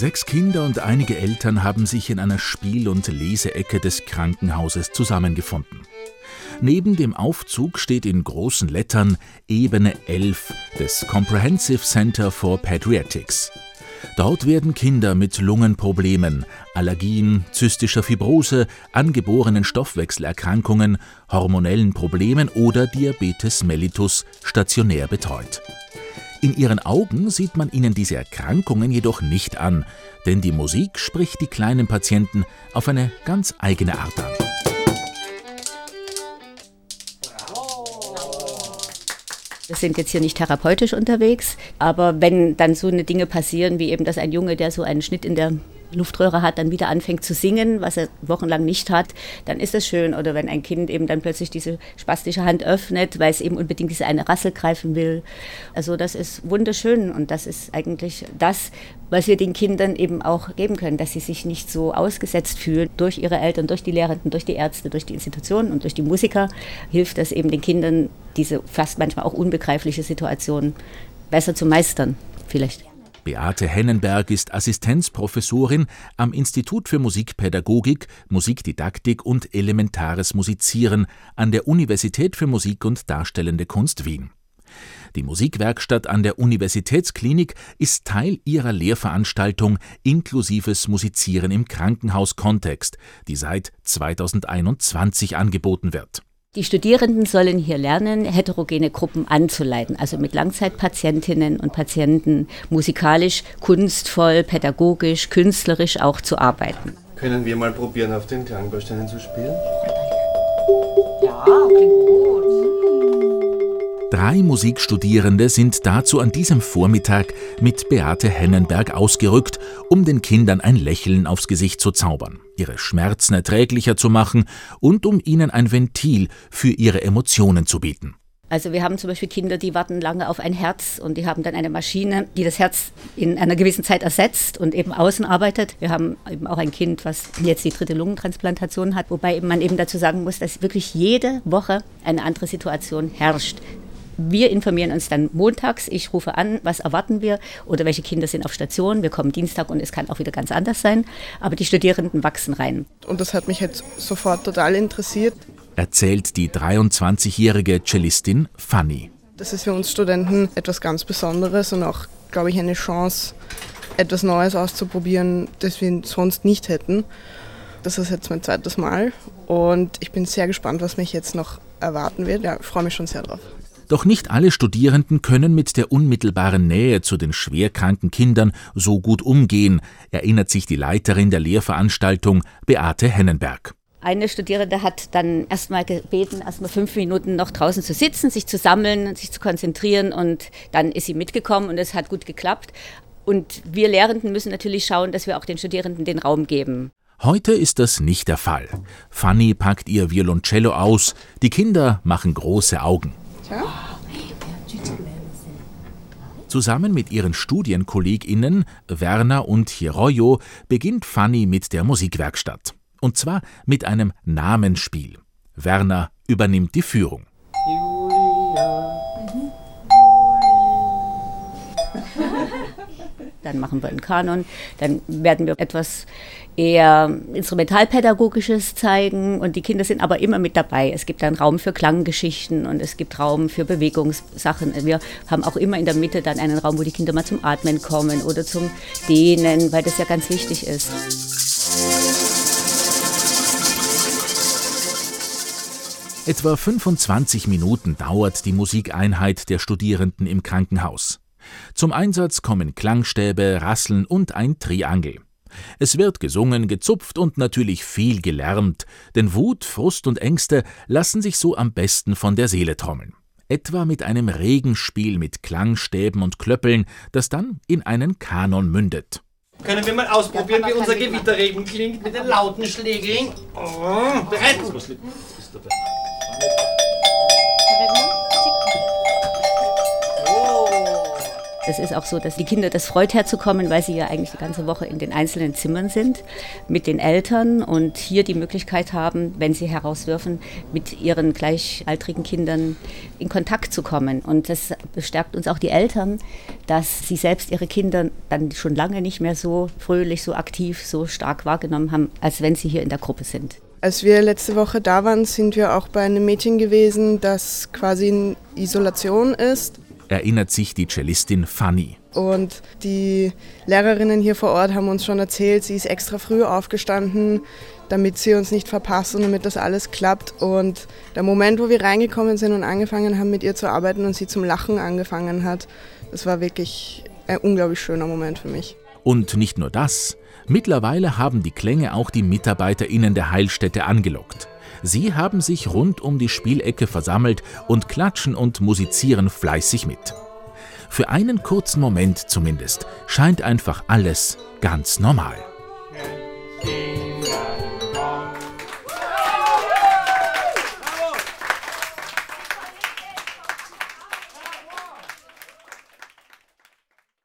Sechs Kinder und einige Eltern haben sich in einer Spiel- und Leseecke des Krankenhauses zusammengefunden. Neben dem Aufzug steht in großen Lettern Ebene 11 des Comprehensive Center for Pediatrics. Dort werden Kinder mit Lungenproblemen, Allergien, zystischer Fibrose, angeborenen Stoffwechselerkrankungen, hormonellen Problemen oder Diabetes mellitus stationär betreut. In ihren Augen sieht man ihnen diese Erkrankungen jedoch nicht an, denn die Musik spricht die kleinen Patienten auf eine ganz eigene Art an. Wir sind jetzt hier nicht therapeutisch unterwegs, aber wenn dann so eine Dinge passieren, wie eben, dass ein Junge, der so einen Schnitt in der Luftröhre hat, dann wieder anfängt zu singen, was er wochenlang nicht hat, dann ist das schön. Oder wenn ein Kind eben dann plötzlich diese spastische Hand öffnet, weil es eben unbedingt diese eine Rassel greifen will. Also das ist wunderschön und das ist eigentlich das, was wir den Kindern eben auch geben können, dass sie sich nicht so ausgesetzt fühlen durch ihre Eltern, durch die Lehrenden, durch die Ärzte, durch die Institutionen und durch die Musiker, hilft das eben den Kindern, diese fast manchmal auch unbegreifliche Situation besser zu meistern, vielleicht. Beate Hennenberg ist Assistenzprofessorin am Institut für Musikpädagogik, Musikdidaktik und elementares Musizieren an der Universität für Musik und Darstellende Kunst Wien. Die Musikwerkstatt an der Universitätsklinik ist Teil ihrer Lehrveranstaltung Inklusives Musizieren im Krankenhauskontext, die seit 2021 angeboten wird. Die Studierenden sollen hier lernen, heterogene Gruppen anzuleiten, also mit Langzeitpatientinnen und Patienten musikalisch, kunstvoll, pädagogisch, künstlerisch auch zu arbeiten. Können wir mal probieren, auf den Klangbausteinen zu spielen? Ja, klingt gut. Drei Musikstudierende sind dazu an diesem Vormittag mit Beate Hennenberg ausgerückt, um den Kindern ein Lächeln aufs Gesicht zu zaubern, ihre Schmerzen erträglicher zu machen und um ihnen ein Ventil für ihre Emotionen zu bieten. Also wir haben zum Beispiel Kinder, die warten lange auf ein Herz und die haben dann eine Maschine, die das Herz in einer gewissen Zeit ersetzt und eben außen arbeitet. Wir haben eben auch ein Kind, was jetzt die dritte Lungentransplantation hat, wobei man eben dazu sagen muss, dass wirklich jede Woche eine andere Situation herrscht. Wir informieren uns dann montags. Ich rufe an, was erwarten wir oder welche Kinder sind auf Station. Wir kommen Dienstag und es kann auch wieder ganz anders sein. Aber die Studierenden wachsen rein. Und das hat mich jetzt sofort total interessiert. Erzählt die 23-jährige Cellistin Fanny. Das ist für uns Studenten etwas ganz Besonderes und auch, glaube ich, eine Chance, etwas Neues auszuprobieren, das wir sonst nicht hätten. Das ist jetzt mein zweites Mal und ich bin sehr gespannt, was mich jetzt noch erwarten wird. Ja, ich freue mich schon sehr drauf. Doch nicht alle Studierenden können mit der unmittelbaren Nähe zu den schwerkranken Kindern so gut umgehen, erinnert sich die Leiterin der Lehrveranstaltung Beate Hennenberg. Eine Studierende hat dann erstmal gebeten, erstmal fünf Minuten noch draußen zu sitzen, sich zu sammeln, sich zu konzentrieren und dann ist sie mitgekommen und es hat gut geklappt. Und wir Lehrenden müssen natürlich schauen, dass wir auch den Studierenden den Raum geben. Heute ist das nicht der Fall. Fanny packt ihr Violoncello aus, die Kinder machen große Augen. Zusammen mit ihren StudienkollegInnen Werner und Hiroyo beginnt Fanny mit der Musikwerkstatt. Und zwar mit einem Namensspiel. Werner übernimmt die Führung. Dann machen wir einen Kanon, dann werden wir etwas eher instrumentalpädagogisches zeigen und die Kinder sind aber immer mit dabei. Es gibt dann Raum für Klanggeschichten und es gibt Raum für Bewegungssachen. Wir haben auch immer in der Mitte dann einen Raum, wo die Kinder mal zum Atmen kommen oder zum Dehnen, weil das ja ganz wichtig ist. Etwa 25 Minuten dauert die Musikeinheit der Studierenden im Krankenhaus. Zum Einsatz kommen Klangstäbe, Rasseln und ein Triangel. Es wird gesungen, gezupft und natürlich viel gelärmt, denn Wut, Frust und Ängste lassen sich so am besten von der Seele trommeln. Etwa mit einem Regenspiel mit Klangstäben und Klöppeln, das dann in einen Kanon mündet. Können wir mal ausprobieren, wie unser Gewitterregen klingt mit den lauten Schlägeln? Oh, bereit? Es ist auch so, dass die Kinder das freut herzukommen, weil sie ja eigentlich die ganze Woche in den einzelnen Zimmern sind mit den Eltern und hier die Möglichkeit haben, wenn sie herauswürfen, mit ihren gleichaltrigen Kindern in Kontakt zu kommen. Und das bestärkt uns auch die Eltern, dass sie selbst ihre Kinder dann schon lange nicht mehr so fröhlich, so aktiv, so stark wahrgenommen haben, als wenn sie hier in der Gruppe sind. Als wir letzte Woche da waren, sind wir auch bei einem Mädchen gewesen, das quasi in Isolation ist. Erinnert sich die Cellistin Fanny. Und die Lehrerinnen hier vor Ort haben uns schon erzählt, sie ist extra früh aufgestanden, damit sie uns nicht verpasst und damit das alles klappt. Und der Moment, wo wir reingekommen sind und angefangen haben, mit ihr zu arbeiten und sie zum Lachen angefangen hat, das war wirklich ein unglaublich schöner Moment für mich. Und nicht nur das. Mittlerweile haben die Klänge auch die MitarbeiterInnen der Heilstätte angelockt. Sie haben sich rund um die Spielecke versammelt und klatschen und musizieren fleißig mit. Für einen kurzen Moment zumindest scheint einfach alles ganz normal.